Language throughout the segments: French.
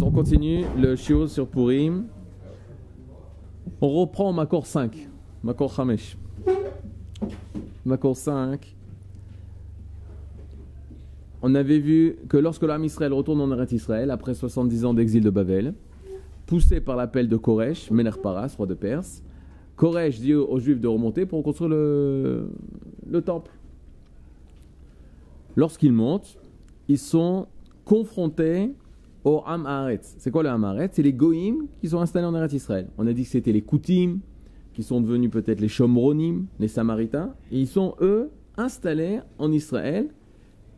On continue le shiur sur Purim. On reprend Makor 5. Makor Hamesh. Makor 5. On avait vu que lorsque l'âme Israël retourne en Eretz Israël, après 70 ans d'exil de Babel, poussé par l'appel de Koresh, Mener Paras, roi de Perse, Koresh dit aux Juifs de remonter pour construire le temple. Lorsqu'ils montent, ils sont confrontés au Ham C'est quoi le Ham C'est les Goïm qui sont installés en Eretz Israël. On a dit que c'était les Koutim, qui sont devenus peut-être les Shomronim, les Samaritains, ils sont eux installés en Israël.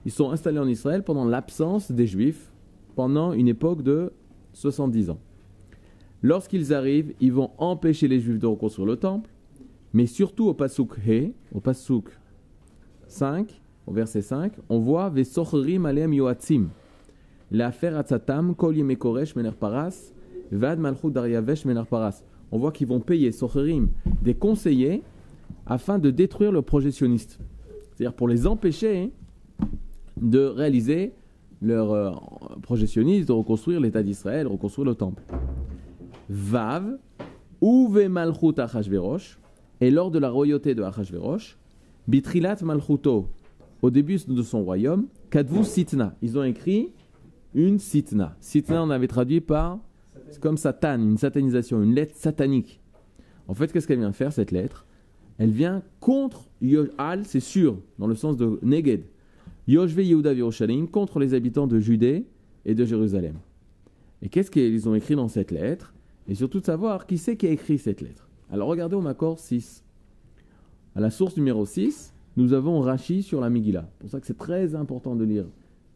Ils sont installés en Israël pendant l'absence des Juifs, pendant une époque de 70 ans. Lorsqu'ils arrivent, ils vont empêcher les Juifs de reconstruire le temple, mais surtout au Pasuk He, au Pasuk 5, au verset 5, on voit Vesochrim alem yoatzim. L'affaire atzatam kol yemekoresh mener paras, vad malchut daryavesh mener paras. On voit qu'ils vont payer socherim des conseillers afin de détruire le projectionniste. C'est-à-dire pour les empêcher de réaliser leur euh, projectionniste, de reconstruire l'État d'Israël, reconstruire le temple. Vav, Uve Malchut Achashverosh, et lors de la royauté de Achashverosh, Bitrilat Malchuto, au début de son royaume, Kadvu Sitna. Ils ont écrit une Sitna. Sitna, on avait traduit par comme Satan, une satanisation, une lettre satanique. En fait, qu'est-ce qu'elle vient faire, cette lettre? Elle vient contre Al, c'est sûr, dans le sens de Neged. Yoshve Yehuda Yerushalayim, contre les habitants de Judée et de Jérusalem. Et qu'est-ce qu'ils ont écrit dans cette lettre? Et surtout de savoir qui c'est qui a écrit cette lettre. Alors regardez au Macor 6. À la source numéro 6, nous avons Rashi sur la Megillah. C'est pour ça que c'est très important de lire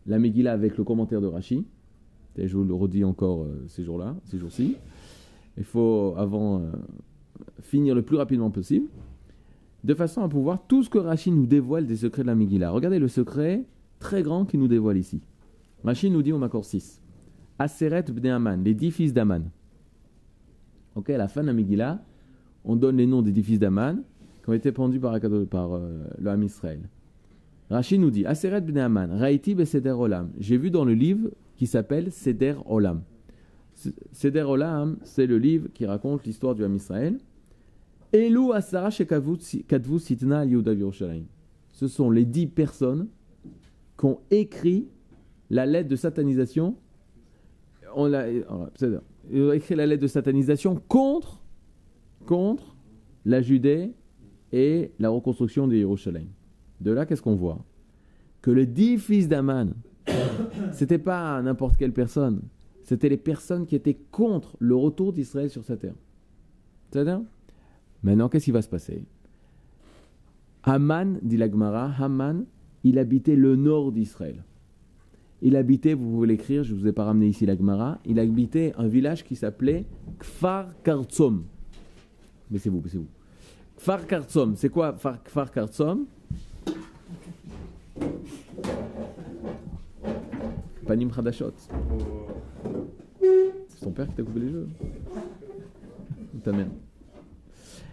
la Megillah avec le commentaire de Rashi. Je vous le redis encore euh, ces jours-là, ces jours-ci. Il faut, avant, euh, finir le plus rapidement possible, de façon à pouvoir tout ce que Rashi nous dévoile des secrets de la Megillah. Regardez le secret très grand qu'il nous dévoile ici. Rashi nous dit au Makor 6 Aseret b'nei Aman, les dix fils d'Aman. Ok, à la fin de la Megillah, on donne les noms des dix fils d'Aman qui ont été pendus par, par euh, le Ham Israël. Rachid nous dit Aseret ben Aman, Raiti Seder Olam. J'ai vu dans le livre qui s'appelle Seder Olam. Seder Olam, c'est le livre qui raconte l'histoire du Ham Israël. Elu Asara Sitna Ce sont les dix personnes qui ont écrit la lettre de satanisation. On a, écrit la lettre de satanisation contre, contre la Judée et la reconstruction de Jérusalem. De là, qu'est-ce qu'on voit? Que les dix fils d'Aman, c'était pas n'importe quelle personne, c'était les personnes qui étaient contre le retour d'Israël sur sa terre. C'est-à-dire Maintenant, qu'est-ce qui va se passer? Haman, dit l'Agmara, Haman, il habitait le nord d'Israël. Il habitait, vous pouvez l'écrire, je ne vous ai pas ramené ici l'Agmara, il habitait un village qui s'appelait Kfar Kartsom. Mais c'est vous, c'est vous. Kfar Kartsom, c'est quoi Kfar Kartsom? Panim Hadashot. C'est ton père qui t'a coupé les jeux ta mère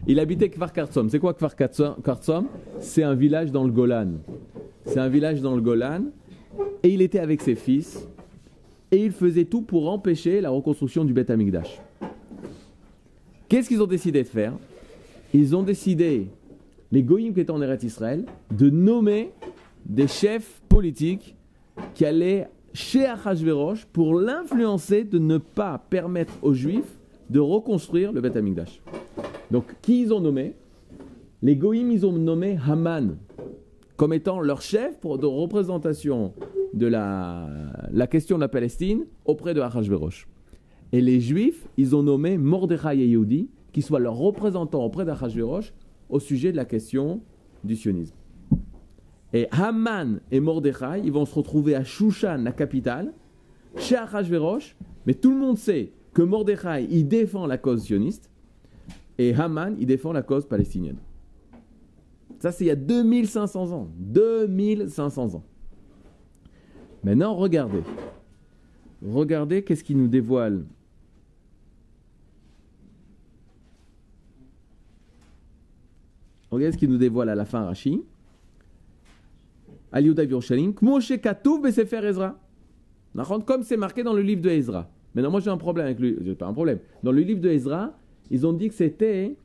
Il habitait Kfar Kartsom. C'est quoi Kfar Kartsom C'est un village dans le Golan. C'est un village dans le Golan. Et il était avec ses fils. Et il faisait tout pour empêcher la reconstruction du Beth Amikdash. Qu'est-ce qu'ils ont décidé de faire? Ils ont décidé, les Goïms qui étaient en Eretz Israël, de nommer des chefs politiques qui allaient chez Achashverosh pour l'influencer de ne pas permettre aux Juifs de reconstruire le Beth Amikdash. Donc, qui ils ont nommé? Les Goïms, ils ont nommé Haman comme étant leur chef pour de représentation de la, la question de la Palestine auprès de Achashverosh. Et les Juifs, ils ont nommé Mordechai et Yehudi, qui soient leurs représentants auprès d'Achashverosh au sujet de la question du sionisme. Et Haman et Mordechai, ils vont se retrouver à Shushan, la capitale, chez Achashverosh, mais tout le monde sait que Mordechai, il défend la cause sioniste, et Haman, il défend la cause palestinienne. Ça, c'est il y a 2500 ans. 2500 ans. Maintenant, regardez. Regardez qu'est-ce qui nous dévoile. Regardez ce qui nous dévoile à la fin Rashi. Comme c'est marqué dans le livre de Ezra. Maintenant, moi j'ai un problème avec lui. J'ai pas un problème. Dans le livre de Ezra, ils ont dit que c'était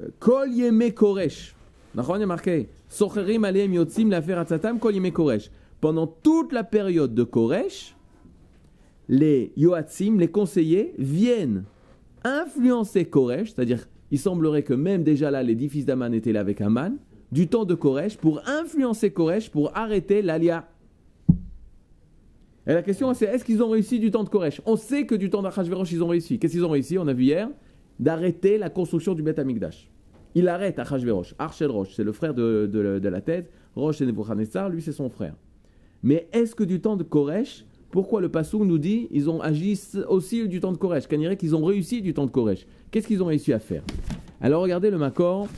euh, Kol Yeme Koresh. Il y a marqué Socherim Aleim Yotzim l'affaire Atzatam Kol Yeme Koresh. Pendant toute la période de Koresh, les Yoatzim, les conseillers, viennent influencer Koresh, c'est-à-dire il semblerait que même déjà là, les dix fils d'Aman étaient là avec Aman, du temps de Koresh, pour influencer Koresh, pour arrêter l'Alia. Et la question c'est est-ce qu'ils ont réussi du temps de Koresh? On sait que du temps d'Achashverosh, ils ont réussi. Qu'est-ce qu'ils ont réussi? On a vu hier d'arrêter la construction du Beth Amikdash. Il arrête Achashverosh. Archel Rosh, c'est le frère de, de, la tête. Rosh et Nebuchadnezzar, lui c'est son frère. Mais est-ce que du temps de Koresh, pourquoi le Passou nous dit ils ont agi aussi du temps de Koresh? Dirait qu'ils ont réussi du temps de Koresh? Qu'est-ce qu'ils ont réussi à faire? Alors regardez le Makor.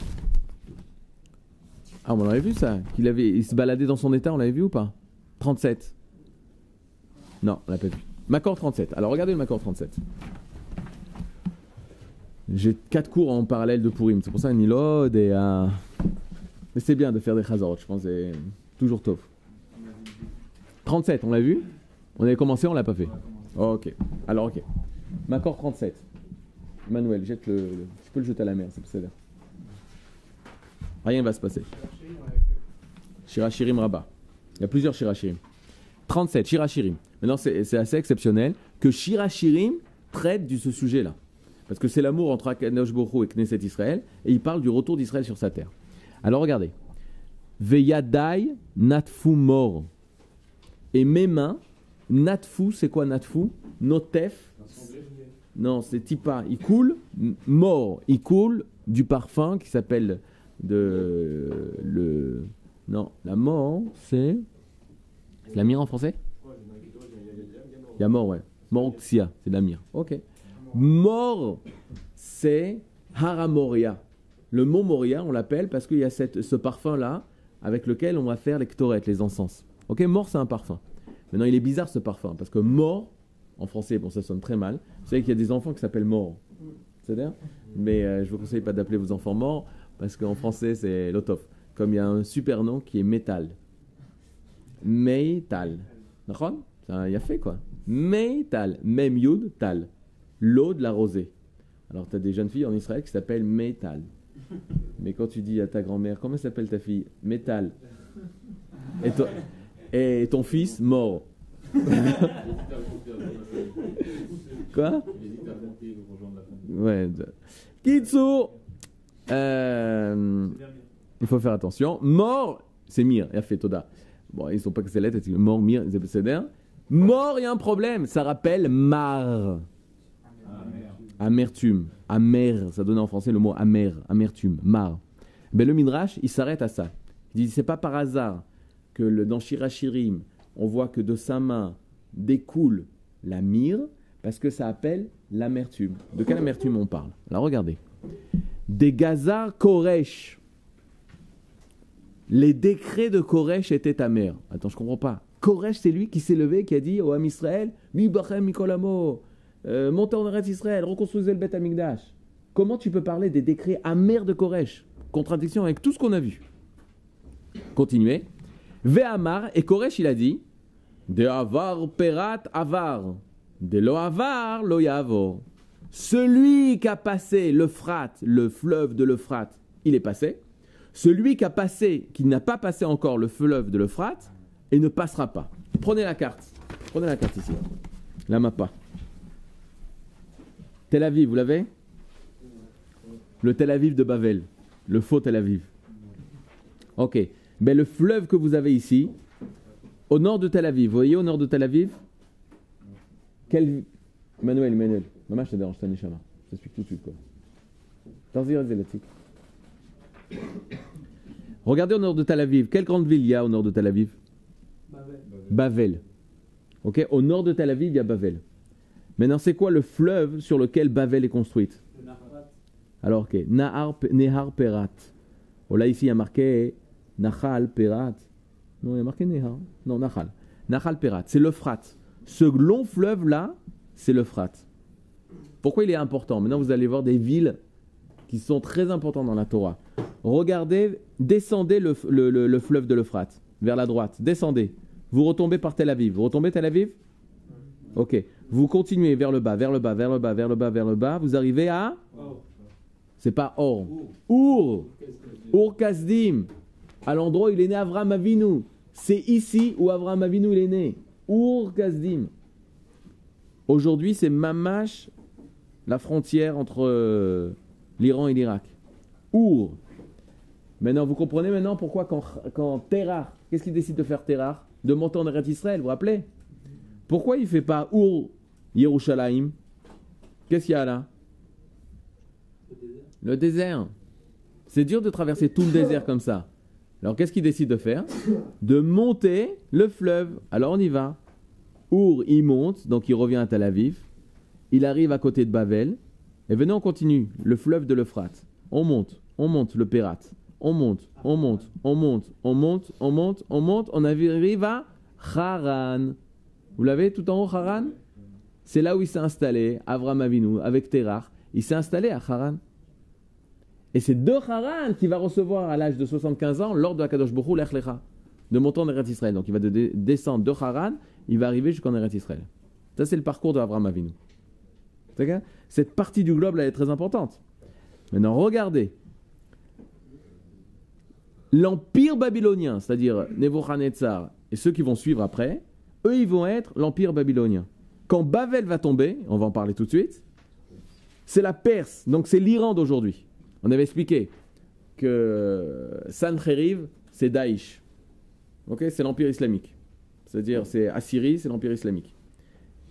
Ah, on l'avait vu ça Qu'il avait, il se baladait dans son état, on l'avait vu ou pas? 37. Non, on l'a pas vu. Macor 37. Alors regardez le Macor 37. J'ai quatre cours en parallèle de Purim. C'est pour ça Nilod et. Euh... Mais c'est bien de faire des Chazarot, je pense. C'est toujours top. 37, on l'a vu? On avait commencé, on l'a pas fait. ok. Alors, ok. Macor 37. Manuel, jette le, Tu peux le jeter à la mer, c'est possible. Rien ne va se passer. Shirachirim Rabat. Il y a plusieurs Shirachirim. 37, Shirachirim. Maintenant, c'est assez exceptionnel que Shirachirim traite de ce sujet-là. Parce que c'est l'amour entre Akadosh et Knesset Israël, et il parle du retour d'Israël sur sa terre. Alors regardez. Veyadai natfu mort. Et mes mains, natfu, c'est quoi natfu? Notef. Non, c'est tipa. Il coule, mort. Il coule du parfum qui s'appelle de le. Non, la mort, c'est? La mire en français? Il y a mort, ouais. Moroxia, c'est l'amir. Ok. Mort, c'est Haramoria. Le mont Moria, on l'appelle parce qu'il y a cette, ce parfum-là avec lequel on va faire les ktorettes, les encens. Ok, mort, c'est un parfum. Maintenant, il est bizarre ce parfum parce que mort, en français, bon, ça sonne très mal. Vous savez qu'il y a des enfants qui s'appellent mort. C'est-à-dire? Mais euh, je vous conseille pas d'appeler vos enfants morts parce qu'en français, c'est l'otof. Comme il y a un super nom qui est métal. Métal. D'accord? Ça y a fait quoi Meital, Mem Yud Tal, l'eau de la rosée. Alors tu as des jeunes filles en Israël qui s'appellent Meital. Mais quand tu dis à ta grand-mère, comment s'appelle ta fille? Métal. Et, ton fils, mort. Quoi? Ouais. Kitsu euh, Il faut faire attention. Mort, c'est Mir, il a fait Toda. Bon, ils sont pas que c'est lettres, mort, Mir, c'est Mort, il y a un problème. Ça rappelle mar. Amertume. Amer. Ça donne en français le mot amer. Amertume. Mar. Ben, le Midrash, il s'arrête à ça. Il dit c'est pas par hasard que le, dans Shirachirim, on voit que de sa main découle la mire, parce que ça appelle l'amertume. De quelle amertume on parle? Alors regardez. Des Gazar Koresh. Les décrets de Koresh étaient amers. Attends, je comprends pas. Koresh, c'est lui qui s'est levé, qui a dit au Ham Israël, Mi Bachem Mikolamo, euh, montez en Eretz Israël, reconstruisez le Beth Amikdash. Comment tu peux parler des décrets amers de Koresh? Contradiction avec tout ce qu'on a vu. Continuez. Ve'amar, et Koresh, il a dit, De avar perat avar, de lo avar lo yavor. Celui qui a passé l'Euphrate, le fleuve de l'Euphrate, il est passé. Celui qui a passé, qui n'a pas passé encore le fleuve de l'Euphrate, et ne passera pas. Prenez la carte. Prenez la carte ici. La mappa. Tel Aviv, vous l'avez? Le Tel Aviv de Bavel. Le faux Tel Aviv. Ok. Mais le fleuve que vous avez ici, au nord de Tel Aviv, vous voyez au nord de Tel Aviv? Quel. Emmanuel, Emmanuel. Maman, je te dérange, Je t'explique tout de suite quoi. Regardez au nord de Tel Aviv. Quelle grande ville il y a au nord de Tel Aviv? Bavel. Ok, Au nord de Tel Aviv, il y a Bavel. Maintenant, c'est quoi le fleuve sur lequel Bavel est construite? Alors, ok. Nahar, Nehar Perat. Oh, là, ici, il y a marqué Nahal Perat. Non, il y a marqué Nehar. Non, Nahal. Nahal Perat. C'est l'Euphrate. Ce long fleuve-là, c'est l'Euphrate. Pourquoi il est important Maintenant, vous allez voir des villes qui sont très importantes dans la Torah. Regardez, descendez le, le fleuve de l'Euphrate vers la droite. Descendez. Vous retombez par Tel Aviv. Vous retombez Tel Aviv? Ok. Vous continuez vers le bas, vers le bas, vers le bas, vers le bas, vers le bas. Vous arrivez à. C'est pas Or. Our. Ur Kasdim. À l'endroit où il est né Avram Avinu. C'est ici où Avram Avinu il est né. Ur Kasdim. Aujourd'hui, c'est Mamash, la frontière entre euh, l'Iran et l'Irak. Our. Maintenant, vous comprenez maintenant pourquoi quand, quand qu'est-ce qu'il décide de faire Terah De monter en Eretz Israël, vous vous rappelez? Pourquoi il ne fait pas Ur Yerushalayim? Qu'est-ce qu'il y a là? Le désert. C'est dur de traverser tout le désert comme ça. Alors qu'est-ce qu'il décide de faire? De monter le fleuve. Alors on y va. Our, il monte, donc il revient à Tel Aviv. Il arrive à côté de Bavel. Et venez, on continue. Le fleuve de l'Euphrate. On monte, on monte le Pérat. On monte, on monte, on monte, on monte, on monte, on monte. On arrive à Haran. Vous l'avez tout en haut, Haran C'est là où il s'est installé, Avram Avinu, avec Terah. Il s'est installé à Haran. Et c'est de Haran qui va recevoir à l'âge de 75 ans l'ordre de la Kadosh Bokhu l'Echlecha, de monter en Eretz Israël. Donc il va de- descendre de Haran, il va arriver jusqu'en Eretz Israël. Ça, c'est le parcours de Avram Avinu. Cette partie du globe, est très importante. Maintenant, regardez. L'empire babylonien, c'est-à-dire Nebuchadnezzar et ceux qui vont suivre après, eux, ils vont être l'empire babylonien. Quand Bavel va tomber, on va en parler tout de suite, c'est la Perse, donc c'est l'Iran d'aujourd'hui. On avait expliqué que Sancheriv, c'est Daesh. C'est l'empire islamique. C'est-à-dire, c'est Assyrie, c'est l'empire islamique.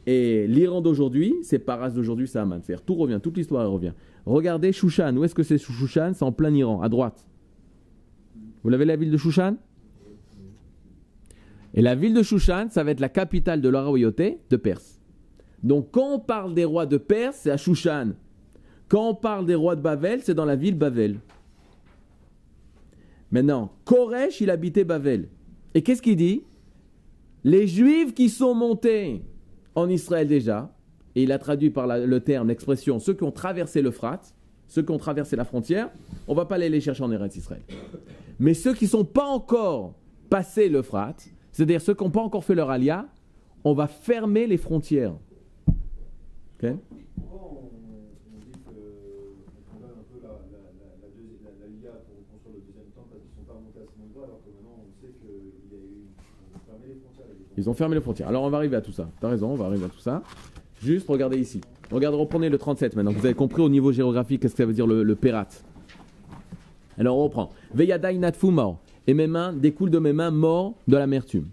Et l'Iran d'aujourd'hui, c'est Paras d'aujourd'hui, c'est Amman. C'est-à-dire, tout revient, toute l'histoire revient. Regardez Shushan. Où est-ce que c'est Shushan? C'est en plein Iran, à droite. Vous l'avez la ville de Shushan? Et la ville de Shushan, ça va être la capitale de la royauté de Perse. Donc, quand on parle des rois de Perse, c'est à Shushan. Quand on parle des rois de Bavel, c'est dans la ville Bavel. Maintenant, Koresh, il habitait Bavel. Et qu'est-ce qu'il dit? Les Juifs qui sont montés en Israël déjà, et il a traduit par le terme, l'expression, ceux qui ont traversé l'Euphrate, ceux qui ont traversé la frontière, on va pas aller les chercher en Eretz Israël. Mais ceux qui ne sont pas encore passés l'Euphrate, c'est-à-dire ceux qui n'ont pas encore fait leur alia, on va fermer les frontières Pourquoi on, on dit que on condamne un peu la, la, la, la, deuxi- la, la LIA pour construire le deuxième temple parce qu'ils ne sont pas montés à ce niveau alors que maintenant on sait qu'il y a eu. On a fermé les frontières. avec les Ils ont fermé les frontières. Alors on va arriver à tout ça. T'as raison, on va arriver à tout ça. Juste regardez ici. Regardez, reprenez le 37 maintenant. Vous avez compris au niveau géographique qu'est-ce que ça veut dire le, le. Alors on reprend. Veyadai natfu mort. Et mes mains découlent de mes mains morts de l'amertume.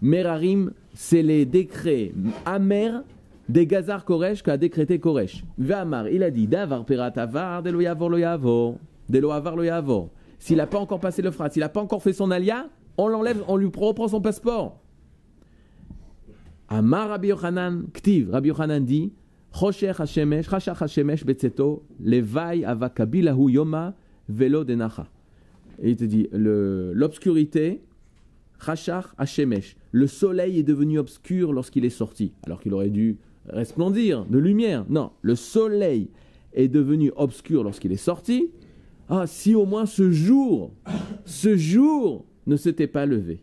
Merarim, c'est les décrets amers des Gazar Koresh qu'a décrété Koresh. Ve'amar, il a dit Davar Perat Avar, Delo Yavor lo Yavor. Delo Avar lo. S'il n'a pas encore passé le frat, s'il n'a pas encore fait son alia, on l'enlève, on lui reprend son passeport. Amar Rabbi Yochanan, Ktiv, Rabbi Yochanan dit, Hashemesh, Hashemesh Yoma. Et il te dit, l'obscurité, Chashach Hashemesh, le soleil est devenu obscur lorsqu'il est sorti, alors qu'il aurait dû resplendir de lumière. Non, le soleil est devenu obscur lorsqu'il est sorti. Ah, si au moins ce jour, ce jour ne s'était pas levé.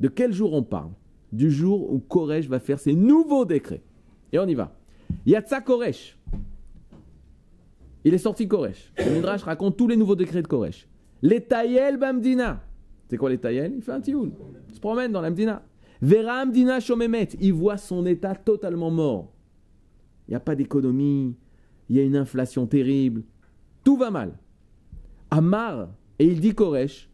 De quel jour on parle? Du jour où Koresh va faire ses nouveaux décrets. Et on y va. Yatsa Koresh. Il est sorti Koresh. Le raconte tous les nouveaux décrets de Koresh. Les Tayel Bamdina. C'est quoi les Tayel? Il fait un tioul. Il se promène dans la Mdina. Vera Mdina Shomemet. Il voit son état totalement mort. Il n'y a pas d'économie. Il y a une inflation terrible. Tout va mal. Amar, et il dit Koresh,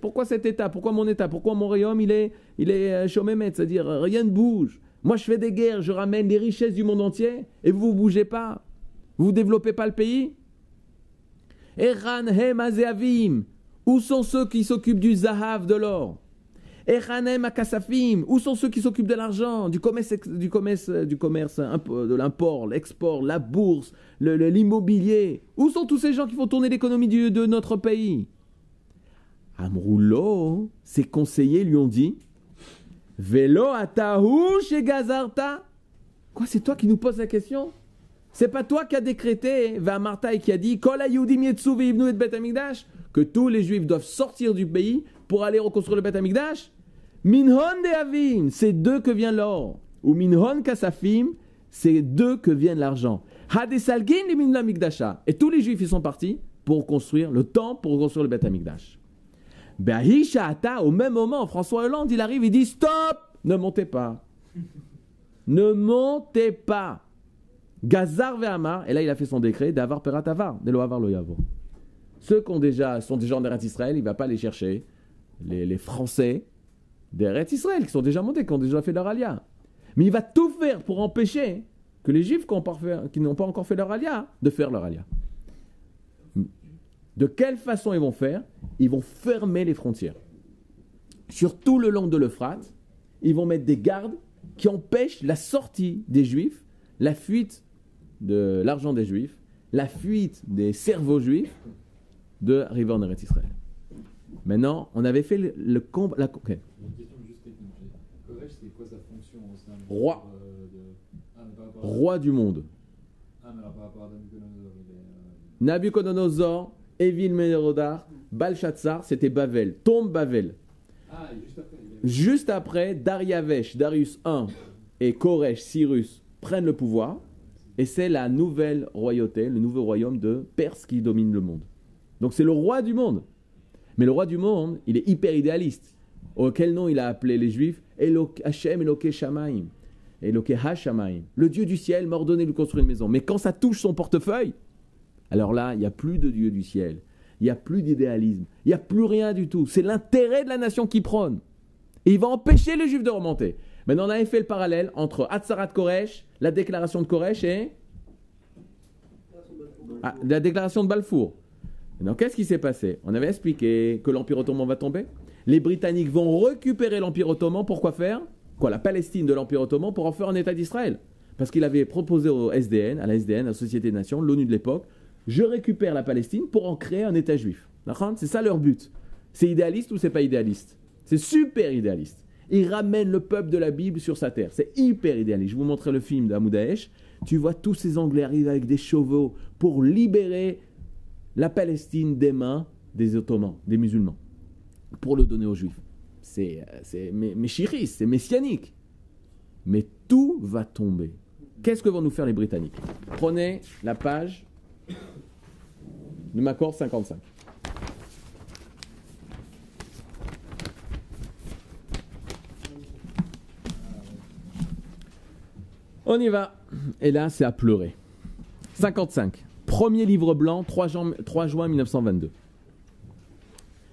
Pourquoi cet état? Pourquoi mon état? Pourquoi mon royaume il est, il est euh, C'est-à-dire euh, rien ne bouge. Moi je fais des guerres, je ramène les richesses du monde entier et vous ne bougez pas. Vous ne développez pas le pays? Eran hem. Où sont ceux qui s'occupent du zahav, de l'or? Echanem akasafim. Où sont ceux qui s'occupent de l'argent, du commerce, du commerce, euh, du commerce de l'import, l'export, la bourse, l'immobilier? Où sont tous ces gens qui font tourner l'économie de notre pays? Amroulo, ses conseillers lui ont dit Velo atahu chez Gazarta. Quoi, c'est toi qui nous poses la question? C'est pas toi qui as décrété, Marta et qui a dit que tous les juifs doivent sortir du pays pour aller reconstruire le Bet Hamikdash Minhon de Avim, c'est d'eux que vient l'or. Ou Minhon Kasafim, c'est d'eux que vient l'argent. Hadesalgin et Minla Mikdasha. Et tous les juifs, ils sont partis pour construire le temple, pour construire le Beth Amikdash. au même moment, François Hollande, il arrive, il dit Stop Ne montez pas. Ne montez pas. Gazar Ve'amar, et là il a fait son décret d'avoir peratavar, de yavo. Ceux qui ont déjà, sont déjà en Eretz Israël, il ne va pas les chercher. Les, Français d'Eretz Israël qui sont déjà montés, qui ont déjà fait leur alia. Mais il va tout faire pour empêcher que les Juifs qui n'ont pas encore fait leur alia, de faire leur alia. De quelle façon ils vont faire? Ils vont fermer les frontières. Sur tout le long de l'Euphrate, ils vont mettre des gardes qui empêchent la sortie des Juifs, la fuite de l'argent des Juifs, la fuite des cerveaux juifs de arriver en Israël. Maintenant, on avait fait le, le combat. La, okay. Une question juste technique. Koresh, c'est quoi sa fonction au sein de, Roi. euh, de... Ah, à... Roi du monde. Ah, mais alors par rapport à Nabucodonosor, il est... Euh... Nabucodonosor, Evil Merodach, Balshazzar, c'était Bavel. Tombe Bavel. Ah, après. Juste après, Dariavesh, Darius I et Koresh, Cyrus prennent le pouvoir. Et c'est la nouvelle royauté, le nouveau royaume de Perse qui domine le monde. Donc c'est le roi du monde. Mais le roi du monde, il est hyper idéaliste. Auquel nom il a appelé les juifs? Elok, Hashem Eloke Shamaim. Eloke Hashamaim. Le Dieu du ciel m'a ordonné de construire une maison. Mais quand ça touche son portefeuille, alors là, il n'y a plus de Dieu du ciel. Il n'y a plus d'idéalisme. Il n'y a plus rien du tout. C'est l'intérêt de la nation qui prône. Et il va empêcher les juifs de remonter. Maintenant, on avait fait le parallèle entre Hatzarat Koresh, la déclaration de Koresh et ah, la déclaration de Balfour. Qu'est-ce qui s'est passé? On avait expliqué que l'Empire ottoman va tomber. Les Britanniques vont récupérer l'Empire ottoman pour quoi faire? Quoi La Palestine de l'Empire ottoman pour en faire un État d'Israël? Parce qu'il avait proposé au SDN, à la SDN, à la Société des Nations, l'ONU de l'époque, je récupère la Palestine pour en créer un État juif. C'est ça leur but. C'est idéaliste ou c'est pas idéaliste? C'est super idéaliste. Ils ramènent le peuple de la Bible sur sa terre. C'est hyper idéaliste. Je vous montrerai le film d'Amoud Daesh. Tu vois tous ces Anglais arriver avec des chevaux pour libérer la Palestine des mains des Ottomans, des musulmans, pour le donner aux Juifs. C'est, c'est méchiris, c'est messianique. Mais tout va tomber. Qu'est-ce que vont nous faire les Britanniques? Prenez la page de Macor 55. On y va. Et là, c'est à pleurer. 55. Premier livre blanc, 3 juin, 3 juin 1922.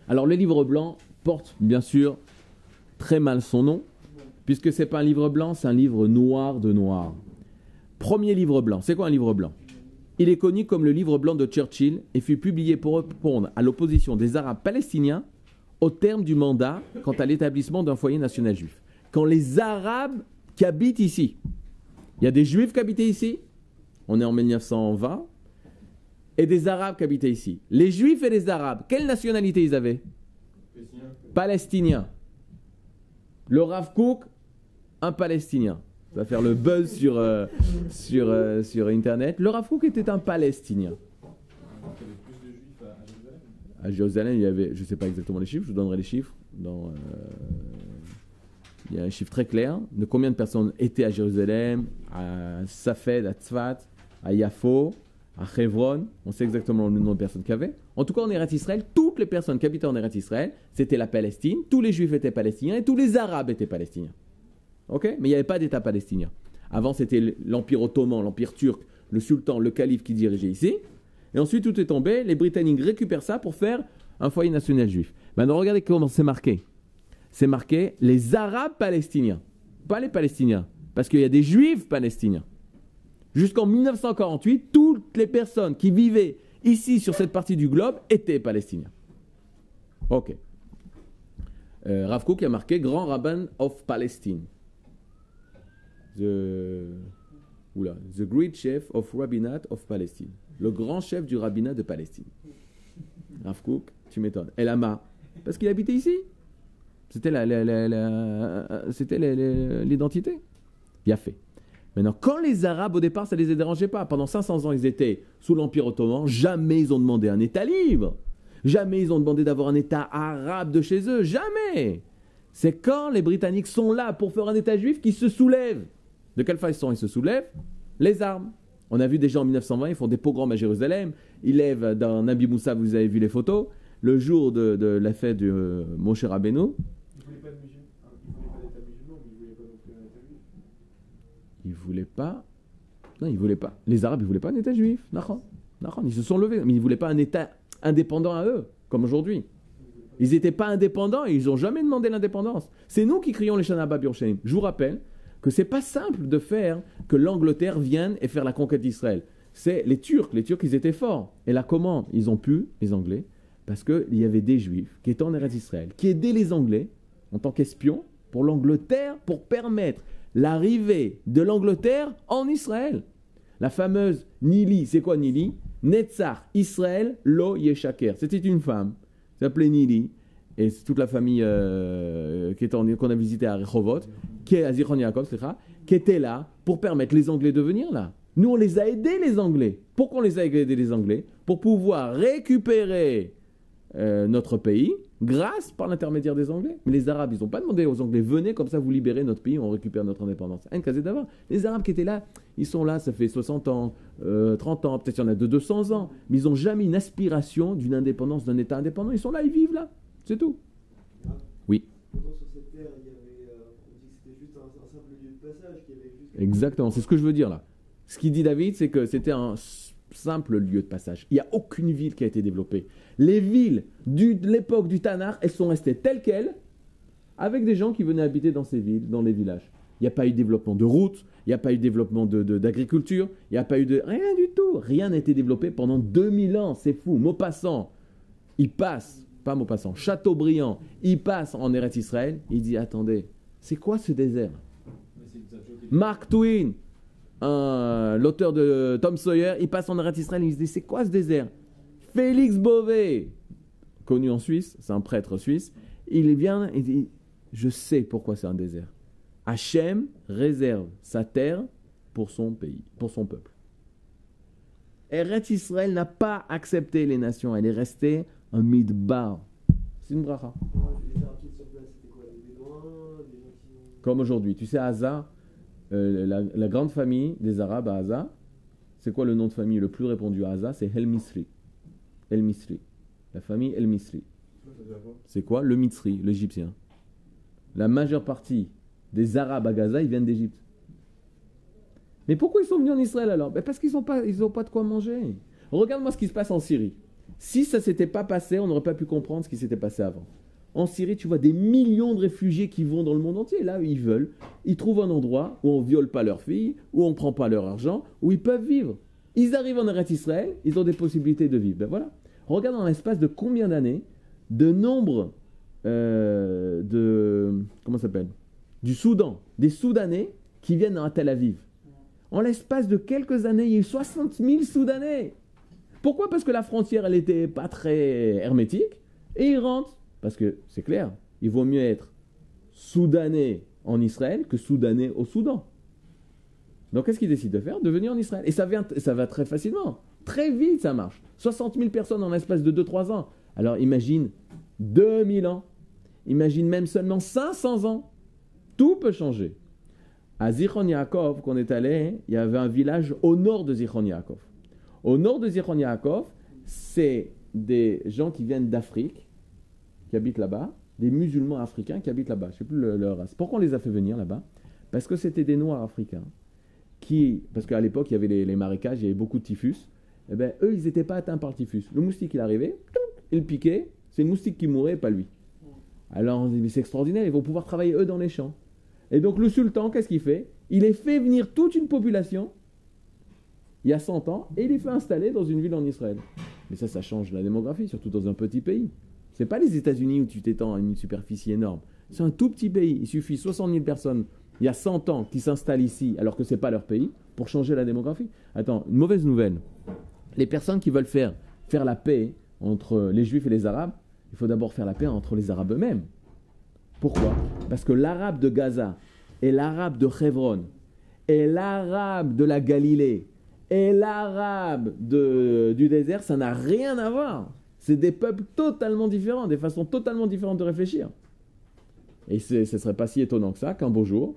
Alors, le livre blanc porte, bien sûr, très mal son nom, puisque c'est pas un livre blanc, c'est un livre noir de noir. Premier livre blanc. C'est quoi un livre blanc? Il est connu comme le livre blanc de Churchill et fut publié pour répondre à l'opposition des Arabes palestiniens au terme du mandat quant à l'établissement d'un foyer national juif. Quand les Arabes qui habitent ici, il y a des Juifs qui habitaient ici, on est en 1920, et des Arabes qui habitaient ici. Les Juifs et les Arabes, quelle nationalité ils avaient? Palestiniens. Le Rav Kook, un Palestinien. Ça va faire le buzz sur, euh, sur, euh, sur Internet. Le Rav Kook était un Palestinien. Donc, il y avait plus de juifs à, à Jérusalem À Jérusalem, il y avait, je ne sais pas exactement les chiffres, je vous donnerai les chiffres. Dans, euh, il y a un chiffre très clair de combien de personnes étaient à Jérusalem, à Safed, à Tzfat, à Yafo, à Hebron. On sait exactement le nombre de personnes qu'il y avait. En tout cas, en Eretz Israël, toutes les personnes qui habitaient en Eretz Israël, c'était la Palestine. Tous les Juifs étaient palestiniens et tous les Arabes étaient palestiniens. Ok? Mais il n'y avait pas d'État palestinien. Avant, c'était l'Empire ottoman, l'Empire turc, le sultan, le calife qui dirigeait ici. Et ensuite, tout est tombé. Les Britanniques récupèrent ça pour faire un foyer national juif. Maintenant, regardez comment c'est marqué. C'est marqué les Arabes palestiniens, pas les Palestiniens, parce qu'il y a des Juifs palestiniens. Jusqu'en 1948, toutes les personnes qui vivaient ici sur cette partie du globe étaient palestiniens. Ok. Euh, Rav a marqué Grand Rabbin of Palestine. The, oula, Great Chef of Rabbinat of Palestine. Le grand chef du rabbinat de Palestine. Rav Kook, tu m'étonnes. El Ama, parce qu'il habitait ici. C'était la- la- la- Maintenant, quand les Arabes, au départ, ça ne les dérangeait pas. Pendant 500 ans, ils étaient sous l'Empire ottoman. Jamais ils ont demandé un État libre. Jamais ils ont demandé d'avoir un État arabe de chez eux. Jamais. C'est quand les Britanniques sont là pour faire un État juif qui se soulève. De quelle façon ils se soulèvent? Les armes. On a vu déjà en 1920, ils font des pogroms à Jérusalem. Ils lèvent dans Nabi Moussa, vous avez vu les photos, le jour de, de la fête du euh, Moshe Rabbeinu. Ils voulaient pas de musulmans, ils voulaient pas d'État musulman, mais ils voulaient pas non plus un État juif. Ils voulaient pas. Non, ils voulaient pas. Les Arabes, ils voulaient pas un État juif. Ils se sont levés, mais ils voulaient pas un État indépendant à eux, comme aujourd'hui. Ils n'étaient pas indépendants et ils n'ont jamais demandé l'indépendance. C'est nous qui crions les Shanaba Birshaim. Je vous rappelle que c'est pas simple de faire que l'Angleterre vienne et faire la conquête d'Israël. C'est les Turcs. Les Turcs, ils étaient forts. Et là, comment ils ont pu, les Anglais Parce qu'il y avait des Juifs qui étaient en Eretz Israël, qui aidaient les Anglais en tant qu'espions pour l'Angleterre, pour permettre l'arrivée de l'Angleterre en Israël. La fameuse Nili, c'est quoi Nili? Netzach, Israël, Lo Yeshaker. C'était une femme, s'appelait Nili, et c'est toute la famille euh, qu'on a visité à Rehovot, qui est à Zichron Yaakov, qui était là pour permettre les Anglais de venir là. Nous, on les a aidés, les Anglais. Pourquoi on les a aidés, les Anglais? Pour pouvoir récupérer euh, notre pays grâce par l'intermédiaire des Anglais. Mais les Arabes, ils n'ont pas demandé aux Anglais, venez comme ça, vous libérez notre pays, on récupère notre indépendance. Un casé d'avant. Les Arabes qui étaient là, ils sont là, ça fait 60 ans, euh, 30 ans, peut-être il y en a de 200 ans, mais ils n'ont jamais une aspiration d'une indépendance, d'un État indépendant. Ils sont là, ils vivent là. C'est tout. Oui. Euh. Exactement, c'est ce que je veux dire là. Ce qu'il dit David, c'est que c'était un simple lieu de passage. Il n'y a aucune ville qui a été développée. Les villes du- de l'époque du Tanar, elles sont restées telles quelles, avec des gens qui venaient habiter dans ces villes, dans les villages. Il n'y a pas eu développement de routes, il n'y a pas eu développement d'agriculture, il n'y a pas eu de... Rien du tout. Rien n'a été développé pendant 2000 ans. C'est fou. Maupassant, il passe, pas Maupassant, Chateaubriand, il passe en Eretz Israël, il dit, attendez, c'est quoi ce désert? Mark Twain, l'auteur de Tom Sawyer, il passe en Eretz Israël, il se dit c'est quoi ce désert? Félix Beauvais, connu en Suisse, c'est un prêtre suisse, il vient et dit je sais pourquoi c'est un désert. Hachem réserve sa terre pour son pays, pour son peuple. Eretz Israël n'a pas accepté les nations, elle est restée un midbar. C'est une bracha. Comme aujourd'hui. Tu sais, Haza, euh, la, grande famille des Arabes à Haza, c'est quoi le nom de famille le plus répandu à Haza C'est El Misri. El Misri. La famille El Misri. C'est quoi Le Misri, l'Égyptien? La majeure partie des Arabes à Gaza, ils viennent d'Égypte. Mais pourquoi ils sont venus en Israël alors? Ben Parce qu'ils n'ont pas, ils ont pas de quoi manger. Regarde-moi ce qui se passe en Syrie. Si ça s'était pas passé, on n'aurait pas pu comprendre ce qui s'était passé avant. En Syrie, tu vois des millions de réfugiés qui vont dans le monde entier. Là, ils veulent. Ils trouvent un endroit où on viole pas leurs filles, où on prend pas leur argent, où ils peuvent vivre. Ils arrivent en Eretz Israël, ils ont des possibilités de vivre. Ben voilà. Regarde dans l'espace de combien d'années, de nombre euh, de comment s'appelle? Du Soudan, des Soudanais qui viennent à Tel Aviv. En l'espace de quelques années, il y a eu 60 000 Soudanais. Pourquoi? Parce que la frontière, elle n'était pas très hermétique. Et ils rentrent. Parce que c'est clair, il vaut mieux être Soudanais en Israël que Soudanais au Soudan. Donc qu'est-ce qu'ils décident de faire? De venir en Israël. Et ça, vient, ça va très facilement. Très vite, ça marche. 60 000 personnes en l'espace de 2-3 ans. Alors imagine 2000 ans. Imagine même seulement 500 ans. Tout peut changer. À Zichron Yaakov, qu'on est allé, il y avait un village au nord de Zichron Yaakov. Au nord de Zichron Yaakov, c'est des gens qui viennent d'Afrique, qui habitent là-bas, des musulmans africains qui habitent là-bas. Je ne sais plus le- leur race. Pourquoi on les a fait venir là-bas? Parce que c'était des noirs africains qui, parce qu'à l'époque il y avait les marécages, il y avait beaucoup de typhus. Eh ben, eux, ils n'étaient pas atteints par le typhus. Le moustique, il arrivait, il piquait, c'est le moustique qui mourait, pas lui. Alors c'est extraordinaire, ils vont pouvoir travailler eux dans les champs. Et donc le sultan, qu'est-ce qu'il fait? Il les fait venir toute une population, il y a 100 ans, et il les fait installer dans une ville en Israël. Mais ça, ça change la démographie, surtout dans un petit pays. C'est pas les États-Unis où tu t'étends à une superficie énorme. C'est un tout petit pays. Il suffit 60 000 personnes, il y a 100 ans, qui s'installent ici, alors que c'est pas leur pays, pour changer la démographie. Attends, une mauvaise nouvelle. Les personnes qui veulent faire, la paix entre les Juifs et les Arabes, il faut d'abord faire la paix entre les Arabes eux-mêmes. Pourquoi? Parce que l'arabe de Gaza et l'arabe de Hebron et l'arabe de la Galilée et l'arabe du désert, ça n'a rien à voir. C'est des peuples totalement différents, des façons totalement différentes de réfléchir. Et ce ne serait pas si étonnant que ça, qu'un beau jour,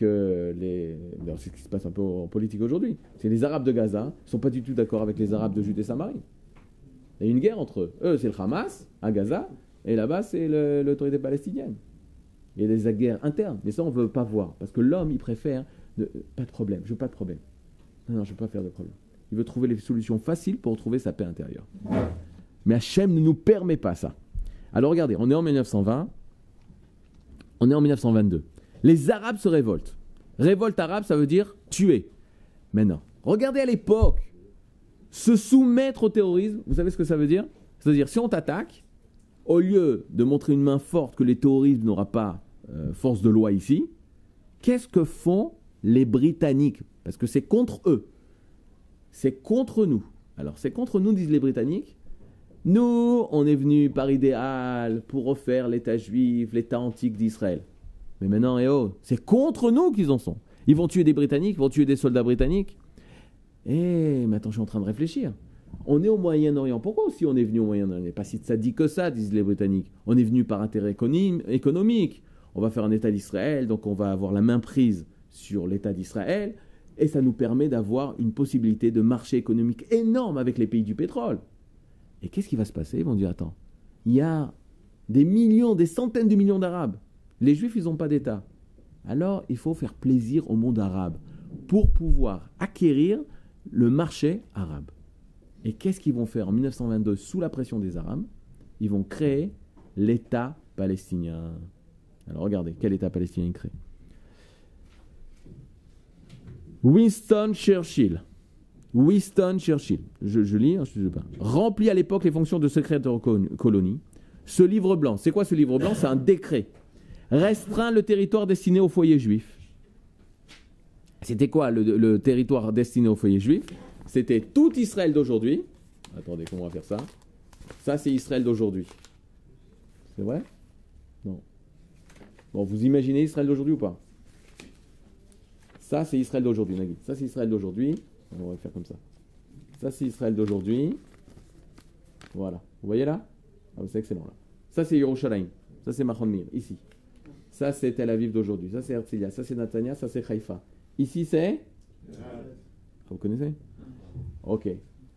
C'est ce qui se passe un peu en politique aujourd'hui. C'est les Arabes de Gaza ne sont pas du tout d'accord avec les Arabes de Judée Samarie. Il y a une guerre entre eux. Eux, c'est le Hamas à Gaza, et là-bas, c'est l'autorité palestinienne. Il y a des guerres internes, mais ça, on ne veut pas voir. Parce que l'homme, il préfère. pas de problème, je veux pas de problème. Non, non, je ne veux pas faire de problème. Il veut trouver les solutions faciles pour trouver sa paix intérieure. Mais Hachem ne nous permet pas ça. Alors regardez, on est en 1920, on est en 1922. Les Arabes se révoltent. Révolte arabe, ça veut dire tuer. Maintenant, regardez à l'époque, se soumettre au terrorisme, vous savez ce que ça veut dire? C'est-à-dire, si on t'attaque, au lieu de montrer une main forte que les terroristes n'auront pas euh, force de loi ici, qu'est-ce que font les Britanniques? Parce que c'est contre eux. C'est contre nous. Alors, c'est contre nous, disent les Britanniques. Nous, on est venus par idéal pour refaire l'État juif, l'État antique d'Israël. Mais maintenant, eh oh, c'est contre nous qu'ils en sont. Ils vont tuer des Britanniques, ils vont tuer des soldats britanniques. Eh, mais attends, je suis en train de réfléchir. On est au Moyen-Orient. Pourquoi aussi on est venu au Moyen-Orient? Pas si ça dit que ça, disent les Britanniques. On est venu par intérêt économique. On va faire un État d'Israël, donc on va avoir la main prise sur l'État d'Israël. Et ça nous permet d'avoir une possibilité de marché économique énorme avec les pays du pétrole. Et qu'est-ce qui va se passer? Ils vont dire, attends, il y a des millions, des centaines de millions d'Arabes. Les Juifs, ils n'ont pas d'État. Alors, il faut faire plaisir au monde arabe pour pouvoir acquérir le marché arabe. Et qu'est-ce qu'ils vont faire en 1922 sous la pression des Arabes? Ils vont créer l'État palestinien. Alors regardez, quel État palestinien ils créent Winston Churchill. Winston Churchill, je, lis, hein, je sais pas. Remplit à l'époque les fonctions de secrétaire colonie. Ce livre blanc, c'est quoi ce livre blanc? C'est un décret. Restreint le territoire destiné aux foyers juifs. C'était quoi le, territoire destiné aux foyers juifs? C'était tout Israël d'aujourd'hui. Attendez, comment on va faire ça? Ça, c'est Israël d'aujourd'hui. C'est vrai? Non. Bon, vous imaginez Israël d'aujourd'hui ou pas? Ça, c'est Israël d'aujourd'hui, Nagui. Ça, c'est Israël d'aujourd'hui. On va le faire comme ça. Ça, c'est Israël d'aujourd'hui. Voilà. Vous voyez là? Ah, C'est excellent là. Ça, c'est Yerushalayim. Ça, c'est Machon ici. Ça, c'est Tel Aviv d'aujourd'hui. Ça, c'est Herzliya. Ça, c'est Natania. Ça, c'est Haïfa. Ici, c'est Vous connaissez? Ok.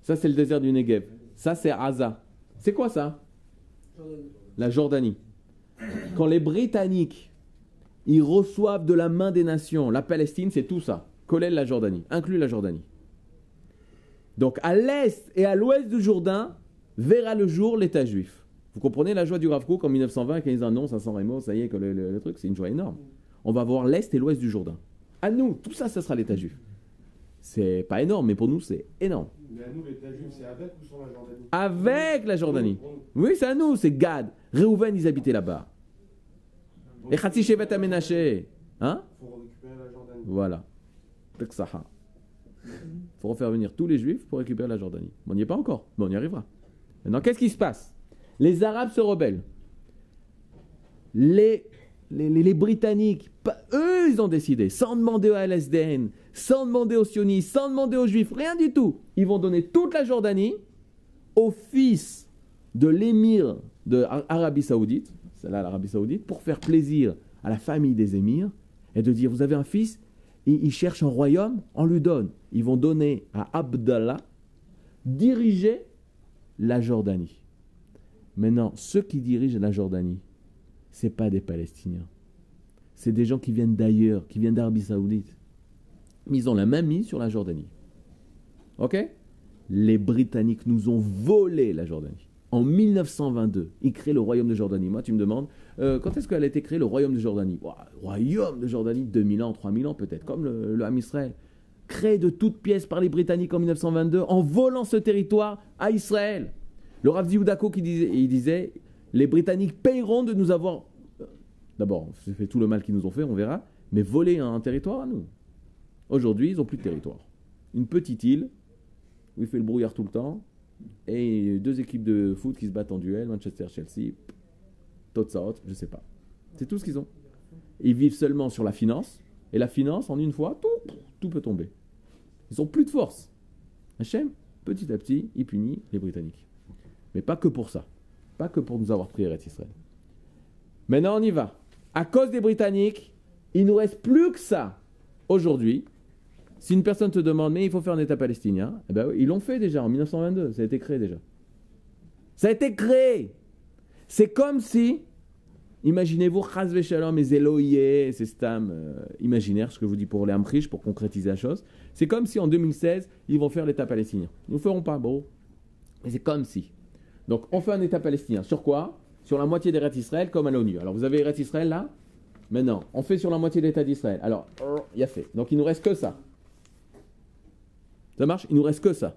Ça, c'est le désert du Negev. Ça, c'est Aza. C'est quoi ça? La Jordanie. Quand les Britanniques, ils reçoivent de la main des nations, la Palestine, c'est tout ça. Collèle la Jordanie, inclut la Jordanie. Donc à l'est et à l'ouest du Jourdain verra le jour l'État juif. Vous comprenez la joie du Rav Kook en 1920 quand ils annoncent à San Remo, ça y est, que le, truc, c'est une joie énorme. On va voir l'est et l'ouest du Jourdain. À nous, tout ça, ça sera l'État juif. C'est pas énorme, mais pour nous, c'est énorme. Mais à nous, l'État juif, c'est avec ou sans la Jordanie? Avec la Jordanie. Oui, c'est à nous, c'est Gad. Réhouven, ils habitaient là-bas. Et Khatsi Shevet Amenaché. Hein? Pour récupérer la Jordanie. Voilà. Il faut refaire venir tous les juifs pour récupérer la Jordanie. on n'y est pas encore, mais on y arrivera. Maintenant, qu'est-ce qui se passe? Les Arabes se rebellent. Les, les, Britanniques, eux, ils ont décidé, sans demander au LSDN, sans demander aux sionistes, sans demander aux juifs, rien du tout. Ils vont donner toute la Jordanie au fils de l'émir de Saoudite, c'est là l'Arabie Saoudite, pour faire plaisir à la famille des émirs et de dire vous avez un fils, ils cherchent un royaume, on lui donne. Ils vont donner à Abdallah diriger la Jordanie. Maintenant, ceux qui dirigent la Jordanie, ce pas des Palestiniens. C'est des gens qui viennent d'ailleurs, qui viennent d'Arabie Saoudite. Mais ils ont la main mise sur la Jordanie. Ok? Les Britanniques nous ont volé la Jordanie. En 1922, ils créent le royaume de Jordanie. Moi, tu me demandes, euh, quand est-ce qu'elle a été créée, le royaume de Jordanie? Royaume de Jordanie, 2000 ans, 3000 ans peut-être, comme le, le Ham Israël. Créé de toutes pièces par les Britanniques en 1922 en volant ce territoire à Israël. Le Rav Dako qui disait, il disait les Britanniques payeront de nous avoir. Euh, d'abord, c'est fait tout le mal qu'ils nous ont fait, on verra, mais voler un, territoire à nous. Aujourd'hui, ils n'ont plus de territoire. Une petite île où il fait le brouillard tout le temps et deux équipes de foot qui se battent en duel, Manchester-Chelsea, Totsaot, je sais pas. C'est tout ce qu'ils ont. Ils vivent seulement sur la finance, et la finance, en une fois, tout, tout peut tomber. Ils ont plus de force. Hachem, petit à petit, il punit les Britanniques. Mais pas que pour ça. Pas que pour nous avoir pris Eretz Israël. Maintenant, on y va. À cause des Britanniques, il nous reste plus que ça. Aujourd'hui, si une personne te demande, mais il faut faire un État palestinien, eh ben ils l'ont fait déjà en 1922, ça a été créé déjà. Ça a été créé. C'est comme si, imaginez-vous, Chazve Shalom et Zéloïe, c'est stam euh, imaginaire, ce que je vous dis pour les Amrish, pour concrétiser la chose. C'est comme si en 2016, ils vont faire l'État palestinien. Ils ne feront pas, bon. Mais c'est comme si. Donc, on fait un État palestinien. Sur quoi? Sur la moitié des Rêtes Israël, comme à l'ONU. Alors, vous avez les Israël là? Maintenant, on fait sur la moitié de l'État d'Israël. Alors, il y a fait. Donc, il nous reste que ça. Ça marche? Il nous reste que ça.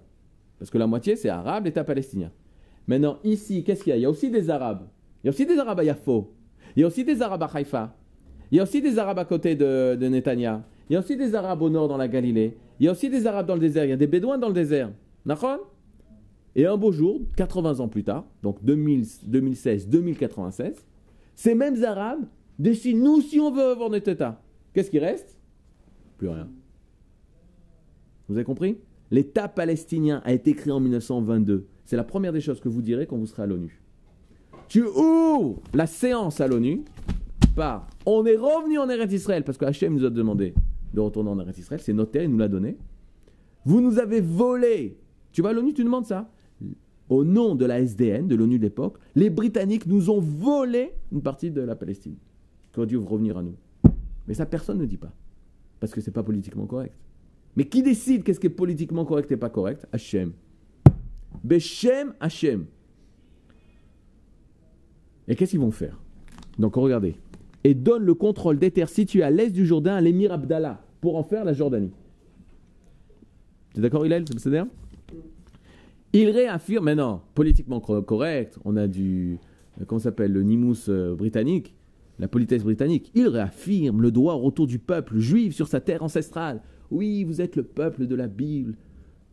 Parce que la moitié, c'est arabe, l'État palestinien. Maintenant, ici, qu'est-ce qu'il y a? Il y a aussi des arabes. Il y a aussi des arabes à Yafo. Il y a aussi des arabes à Haïfa. Il y a aussi des arabes à côté de, de Netanya. Il y a aussi des arabes au nord dans la Galilée. Il y a aussi des arabes dans le désert. Il y a des bédouins dans le désert. D'accord? Et un beau jour, 80 ans plus tard, donc 2016, 2096, ces mêmes arabes décident, nous, si on veut avoir notre État, qu'est-ce qui reste? Plus rien. Vous avez compris? L'État palestinien a été créé en 1922. C'est la première des choses que vous direz quand vous serez à l'ONU. Tu ouvres la séance à l'ONU par on est revenu en Eretz Israël parce que Hachem nous a demandé de retourner en Eretz Israël, c'est noté, il nous l'a donné. Vous nous avez volé. Tu vas à l'ONU, tu demandes ça. Au nom de la SDN, de l'ONU de l'époque, les Britanniques nous ont volé une partie de la Palestine. Qui aurait dû revenir à nous. Mais ça, personne ne dit pas. Parce que c'est pas politiquement correct. Mais qui décide qu'est-ce qui est politiquement correct et pas correct? Hachem. Beshem Hachem. Et qu'est-ce qu'ils vont faire? Donc regardez. Et donne le contrôle des terres situées à l'est du Jourdain à l'émir Abdallah pour en faire la Jordanie. Tu es d'accord, Hillel? C'est Il réaffirme, mais non, politiquement correct, on a du, comment s'appelle, le Nimus euh, britannique, la politesse britannique. Il réaffirme le droit au retour du peuple juif sur sa terre ancestrale. Oui, vous êtes le peuple de la Bible.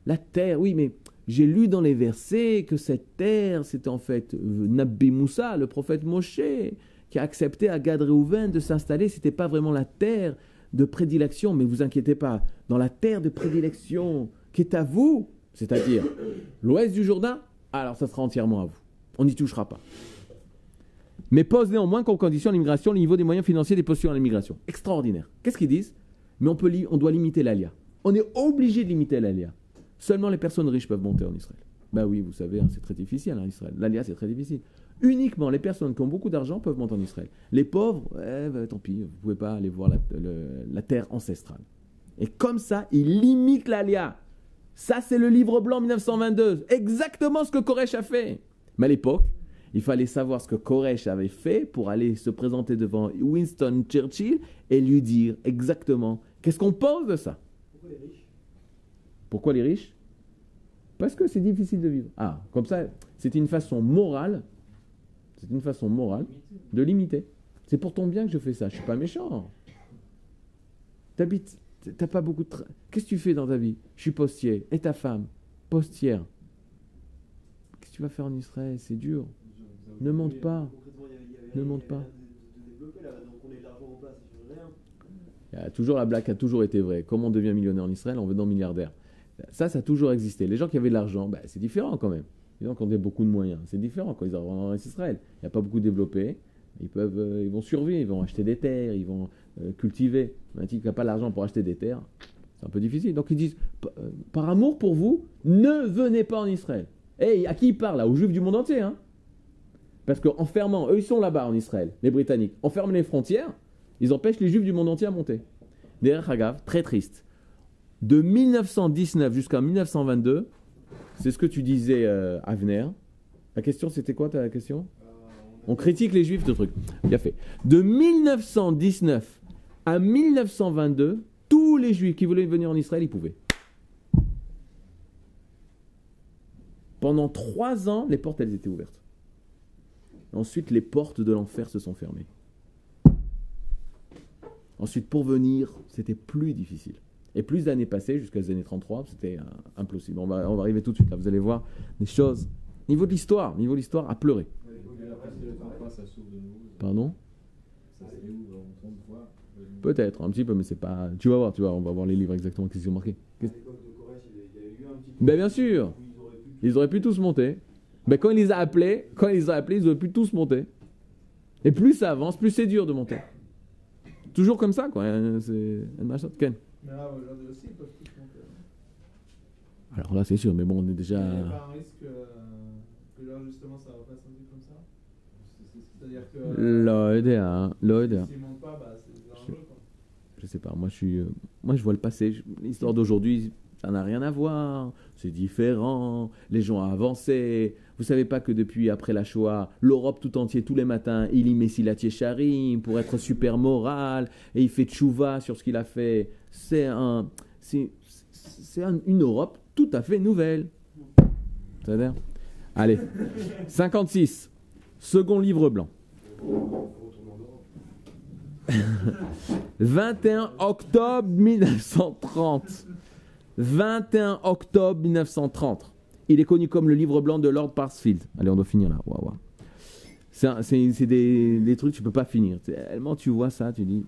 La terre, oui, mais j'ai lu dans les versets que cette terre, c'était en fait euh, Nabbi Moussa, le prophète Moshe, qui a accepté à Gad Reuven de s'installer. C'était pas vraiment la terre de prédilection, mais vous inquiétez pas, dans la terre de prédilection qui est à vous, c'est-à-dire l'ouest du Jourdain, alors ça sera entièrement à vous. On n'y touchera pas. Mais pose néanmoins comme condition l'immigration le niveau des moyens financiers des postures à l'immigration. Extraordinaire. Qu'est-ce qu'ils disent? Mais on, peut on doit limiter l'alia. On est obligé de limiter l'alia. Seulement les personnes riches peuvent monter en Israël. Ben oui, vous savez, hein, c'est très difficile en Israël. L'alia, c'est très difficile. Uniquement les personnes qui ont beaucoup d'argent peuvent monter en Israël. Les pauvres, eh ben, tant pis, vous ne pouvez pas aller voir la, terre ancestrale. Et comme ça, ils limitent l'alia. Ça, c'est le livre blanc 1922. Exactement ce que Koresh a fait. Mais à l'époque, il fallait savoir ce que Koresh avait fait pour aller se présenter devant Winston Churchill et lui dire exactement qu'est-ce qu'on pense de ça. Pourquoi les riches? Pourquoi les riches? Parce que c'est difficile de vivre. Ah, comme ça, c'est une façon morale c'est une façon morale de limiter. C'est pour ton bien que je fais ça. Je suis pas méchant. T'habites, t'as pas beaucoup. Qu'est-ce que tu fais dans ta vie? Je suis postier. Et ta femme? Postière. Qu'est-ce que tu vas faire en Israël? C'est dur. Ne monte pas. Ne monte pas. Toujours la blague a toujours été vraie. Comment on devient millionnaire en Israël? En devenant milliardaire Ça, ça a toujours existé. Les gens qui avaient de l'argent, bah, c'est différent quand même. Les gens qui ont beaucoup de moyens, c'est différent quand ils arrivent en Israël. Il n'y a pas beaucoup développé. Ils, peuvent, euh, ils vont survivre, ils vont acheter des terres, ils vont euh, cultiver. Un type qui n'a pas l'argent pour acheter des terres, c'est un peu difficile. Donc ils disent, euh, par amour pour vous, ne venez pas en Israël. Et à qui ils parlent là? Aux Juifs du monde entier. Hein Parce qu'en fermant, eux ils sont là-bas en Israël, les Britanniques, en fermant les frontières, ils empêchent les Juifs du monde entier à monter. Derrière Hagav, très triste. De 1919 jusqu'à 1922, c'est ce que tu disais, euh, Avner. La question, c'était quoi ta question? On critique les juifs, ce truc. Bien fait. De 1919 à 1922, tous les juifs qui voulaient venir en Israël, ils pouvaient. Pendant trois ans, les portes, elles étaient ouvertes. Ensuite, les portes de l'enfer se sont fermées. Ensuite, pour venir, c'était plus difficile. Et plus d'années passées, jusqu'à les années 33, c'était impossible. On va, on va arriver tout de suite là, vous allez voir des choses. Niveau de l'histoire, niveau de l'histoire, à pleurer. Pardon? Peut-être, un petit peu, mais c'est pas. Tu vas voir, tu vois, on va voir les livres exactement qui sont marqués. Ben bien sûr, ils auraient pu tous monter. Mais quand il les a appelés, quand ils les a appelés, ils auraient pu tous monter. Et plus ça avance, plus c'est dur de monter. Toujours comme ça, quoi. hein, C'est un machin. Ken. Mais là, aujourd'hui aussi, ils peuvent tous monter. Alors là, c'est sûr, mais bon, on est déjà. Il n'y a pas un risque euh, que là, justement, ça repasse un peu comme ça? L'OEDA, hein, l'OEDA. Bah. Je sais pas, moi je suis. euh, moi je vois le passé. L'histoire d'aujourd'hui, ça n'a rien à voir. C'est différent. Les gens ont avancé. Vous savez pas que depuis après la Shoah, l'Europe tout entier, tous les matins, il y met Silat Yesharim pour être super moral et il fait tchouva sur ce qu'il a fait. C'est un. C'est c'est un- une Europe tout à fait nouvelle. C'est-à-dire Allez. 56. Second livre blanc. 21 octobre 1930. 21 octobre 1930. Il est connu comme le livre blanc de Lord Parsfield. Allez, on doit finir là. C'est des trucs que tu peux pas finir. Tellement tu vois ça, tu dis.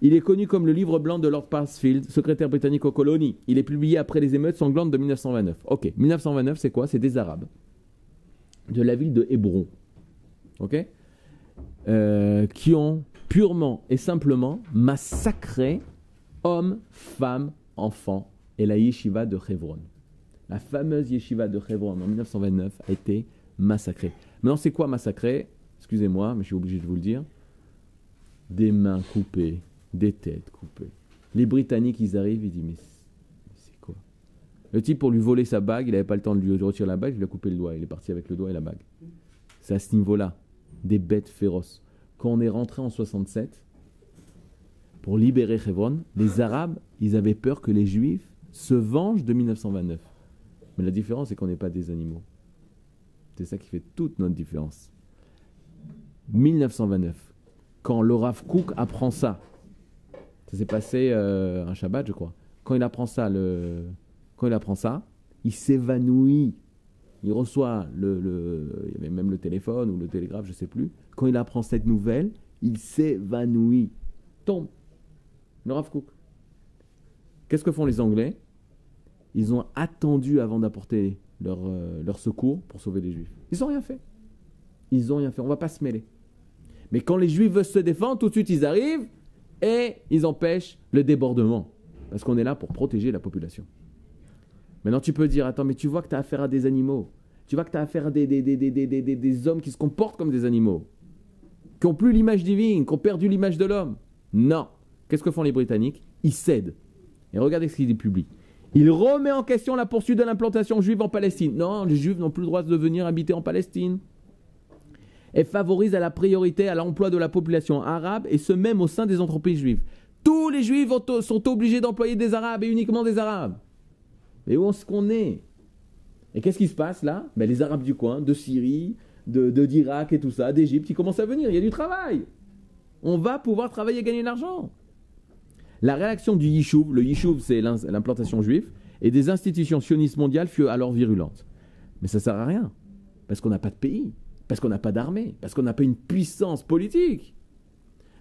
Il est connu comme le livre blanc de Lord Parsfield, secrétaire britannique aux colonies. Il est publié après les émeutes sanglantes de 1929. Ok, 1929, c'est quoi? C'est des Arabes de la ville de Hébron. Ok? Euh, Qui ont purement et simplement massacré hommes, femmes, enfants et la yeshiva de Hebron. La fameuse yeshiva de Hebron en 1929 a été massacrée. Maintenant, c'est quoi massacré Excusez-moi, mais je suis obligé de vous le dire. Des mains coupées, des têtes coupées. Les Britanniques, ils arrivent, ils disent Mais c'est quoi? Le type, pour lui voler sa bague, il n'avait pas le temps de lui retirer la bague, il lui a coupé le doigt. Il est parti avec le doigt et la bague. C'est à ce niveau-là, des bêtes féroces. Quand on est rentré en 67, pour libérer Hebron, les Arabes, ils avaient peur que les Juifs se vengent de 1929. Mais la différence, c'est qu'on n'est pas des animaux. C'est ça qui fait toute notre différence. 1929, quand le Rav Kook apprend ça, ça s'est passé euh, un Shabbat, je crois. Quand il apprend ça, quand il apprend ça, il s'évanouit. Il reçoit le, il y avait même le téléphone ou le télégraphe, je sais plus. Quand il apprend cette nouvelle, il s'évanouit, tombe. Le Rav. Qu'est-ce que font les Anglais? Ils ont attendu avant d'apporter leur, euh, leur secours pour sauver les Juifs. Ils n'ont rien fait. Ils n'ont rien fait. On va pas se mêler. Mais quand les Juifs veulent se défendre, tout de suite ils arrivent et ils empêchent le débordement. Parce qu'on est là pour protéger la population. Maintenant tu peux dire, attends, mais tu vois que tu as affaire à des animaux. Tu vois que tu as affaire à des, des, des, des, hommes qui se comportent comme des animaux. Qui n'ont plus l'image divine, qui ont perdu l'image de l'homme. Non. Qu'est-ce que font les Britanniques? Ils cèdent. Et regardez ce qu'il publie. Il remet en question la poursuite de l'implantation juive en Palestine. Non, les juifs n'ont plus le droit de venir habiter en Palestine. Et favorise à la priorité à l'emploi de la population arabe et ce même au sein des entreprises juives. Tous les juifs ont- sont obligés d'employer des arabes et uniquement des arabes. Mais où est-ce qu'on est? Et qu'est-ce qui se passe là? Ben, Les arabes du coin, de Syrie, de d'Irak et tout ça, d'Égypte, ils commencent à venir. Il y a du travail. On va pouvoir travailler et gagner de l'argent. La réaction du Yishuv, le Yishuv c'est l'implantation juive, et des institutions sionistes mondiales fut alors virulente. Mais ça sert à rien, parce qu'on n'a pas de pays, parce qu'on n'a pas d'armée, parce qu'on n'a pas une puissance politique.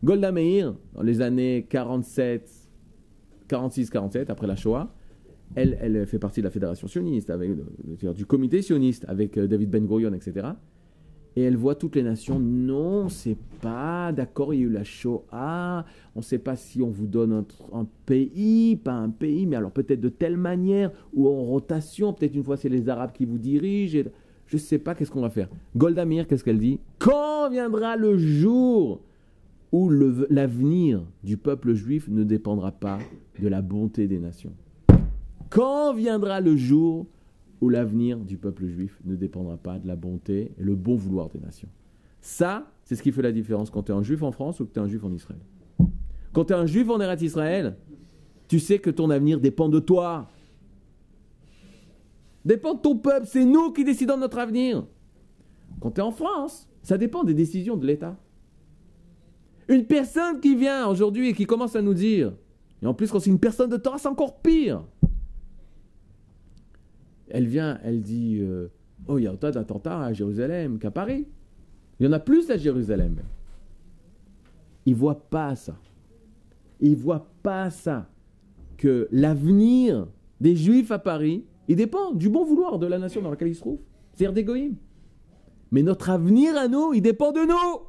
Golda Meir, dans les années 47, 46-47, après la Shoah, elle, fait partie de la fédération sioniste, avec, le- du comité sioniste, avec euh, David Ben Gurion, etc. Et elle voit toutes les nations, non, c'est pas, d'accord, il y a eu la Shoah, on ne sait pas si on vous donne un, pays, pas un pays, mais alors peut-être de telle manière, ou en rotation, peut-être une fois c'est les Arabes qui vous dirigent, et je ne sais pas qu'est-ce qu'on va faire. Golda Meir, qu'est-ce qu'elle dit? Quand viendra le jour où l'avenir du peuple juif ne dépendra pas de la bonté des nations? Quand viendra le jour où l'avenir du peuple juif ne dépendra pas de la bonté et le bon vouloir des nations? Ça, c'est ce qui fait la différence quand tu es un juif en France ou que tu es un juif en Israël. Quand tu es un juif en Eretz Israël, tu sais que ton avenir dépend de toi. Dépend de ton peuple, c'est nous qui décidons de notre avenir. Quand tu es en France, ça dépend des décisions de l'État. Une personne qui vient aujourd'hui et qui commence à nous dire, et en plus quand c'est une personne de Torah, c'est encore pire. Elle vient, elle dit euh, Oh, il y a autant d'attentats à Jérusalem qu'à Paris. Il y en a plus à Jérusalem. Ils ne voient pas ça. Ils ne voient pas ça. Que l'avenir des Juifs à Paris, il dépend du bon vouloir de la nation dans laquelle ils se trouvent. C'est-à-dire des goïms. Mais notre avenir à nous, il dépend de nous.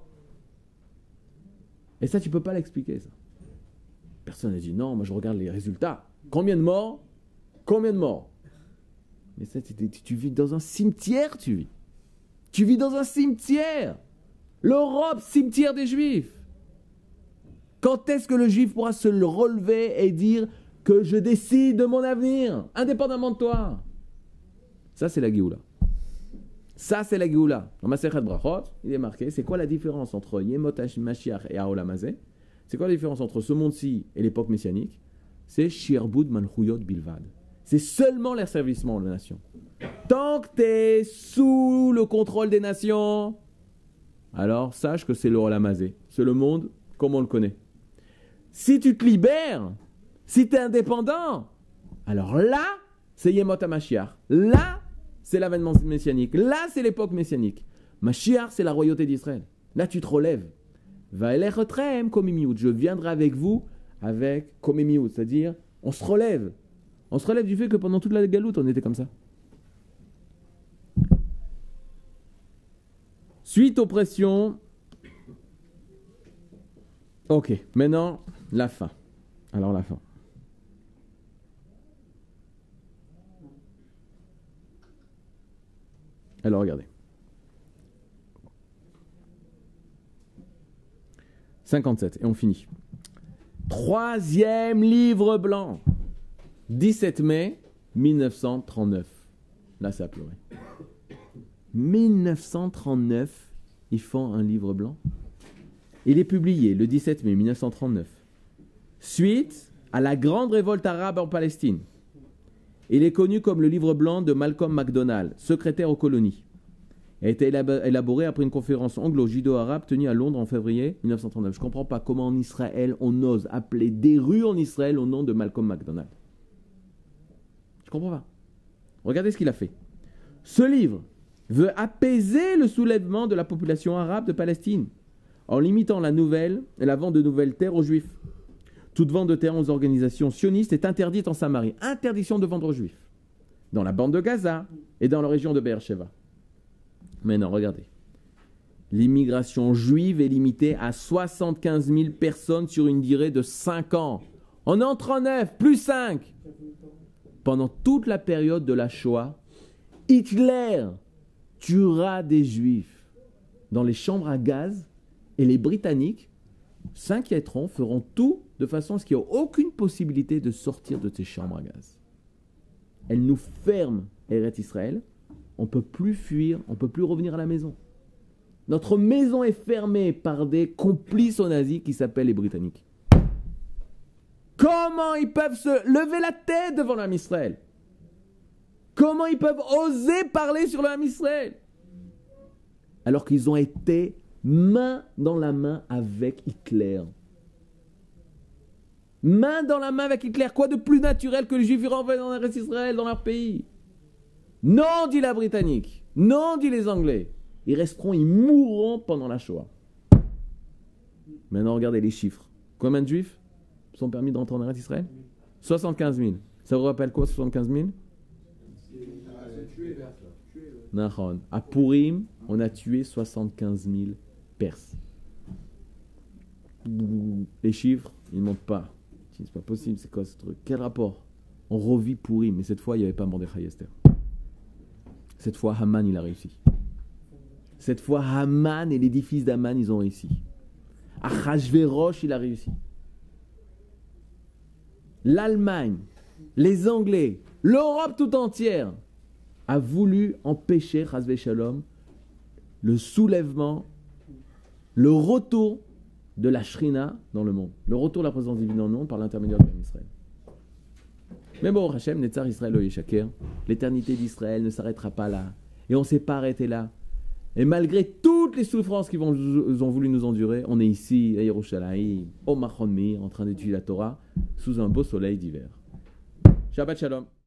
Et ça, tu ne peux pas l'expliquer, ça. Personne n'a dit non, moi je regarde les résultats. Combien de morts? Combien de morts? Mais tu, vis dans un cimetière, tu vis. Tu vis dans un cimetière. L'Europe, cimetière des Juifs. Quand est-ce que le Juif pourra se relever et dire que je décide de mon avenir, indépendamment de toi? Ça, c'est la Géoula. Ça, c'est la Géoula. Dans ma Brachot, il est marqué c'est quoi la différence entre Yemot Mashiach et Aolamazé C'est quoi la différence entre ce monde-ci et l'époque messianique? C'est Shirbud Manchuyot Bilvad. C'est seulement l'asservissement de la nation. Tant que tu es sous le contrôle des nations, alors sache que c'est le Olamazé. C'est le monde comme on le connaît. Si tu te libères, si tu es indépendant, alors là, c'est Yemot HaMashiach. Là, c'est l'avènement messianique. Là, c'est l'époque messianique. Mashiach, c'est la royauté d'Israël. Là, tu te relèves. Je viendrai avec vous avec komimiout, c'est-à-dire on se relève. On se relève du fait que pendant toute la galoute, on était comme ça. Suite aux pressions. Ok, maintenant, la fin. Alors la fin. Alors regardez. 57, et on finit. Troisième livre blanc. 17 mai 1939. Là, ça a pleuré. 1939, ils font un livre blanc. Il est publié le 17 mai 1939. Suite à la grande révolte arabe en Palestine. Il est connu comme le livre blanc de Malcolm MacDonald, secrétaire aux colonies. Il a été élaboré après une conférence anglo-judo-arabe tenue à Londres en février 1939. Je ne comprends pas comment en Israël on ose appeler des rues en Israël au nom de Malcolm MacDonald. Comprends pas. Regardez ce qu'il a fait. Ce livre veut apaiser le soulèvement de la population arabe de Palestine en limitant la nouvelle la vente de nouvelles terres aux juifs. Toute vente de terres aux organisations sionistes est interdite en Samarie. Interdiction de vendre aux juifs. Dans la bande de Gaza et dans la région de Beersheba. Maintenant, regardez. L'immigration juive est limitée à 75 000 personnes sur une durée de 5 ans. On est en 39, plus 5. Pendant toute la période de la Shoah, Hitler tuera des juifs dans les chambres à gaz et les Britanniques s'inquiéteront, feront tout de façon à ce qu'il n'y ait aucune possibilité de sortir de ces chambres à gaz. Elles nous ferment Eret Israël, on ne peut plus fuir, on ne peut plus revenir à la maison. Notre maison est fermée par des complices aux nazis qui s'appellent les Britanniques. Comment ils peuvent se lever la tête devant l'âme Israël? Comment ils peuvent oser parler sur l'âme Israël? Alors qu'ils ont été main dans la main avec Hitler. Main dans la main avec Hitler. Quoi de plus naturel que les Juifs renvoient dans reste Israël, dans leur pays? Non, dit la Britannique. Non, dit les Anglais. Ils resteront, ils mourront pendant la Shoah. Maintenant, regardez les chiffres. Combien de Juifs? Sont permis d'entrer en Israël? 75 000. Ça vous rappelle quoi, 75 000 À Purim, on a tué 75 000 Perses. Les chiffres, ils ne montent pas. C'est pas possible, c'est quoi ce truc? Quel rapport? On revit Purim, mais cette fois, il n'y avait pas Mordechai Esther. Cette fois, Haman, il a réussi. Cette fois, Haman et l'édifice d'Haman, ils ont réussi. Achashverosh, il a réussi. L'Allemagne, les Anglais, l'Europe tout entière a voulu empêcher, Shalom, le soulèvement, le retour de la Shrina dans le monde, le retour de la présence divine dans le monde par l'intermédiaire de Israël. Mais bon, Hachem, Netzar Israël l'éternité d'Israël ne s'arrêtera pas là. Et on ne s'est pas arrêté là. Et malgré toutes les souffrances qu'ils ont voulu nous endurer, on est ici, à Yerushalayim, au Machon Mir, en train d'étudier la Torah, sous un beau soleil d'hiver. Shabbat Shalom.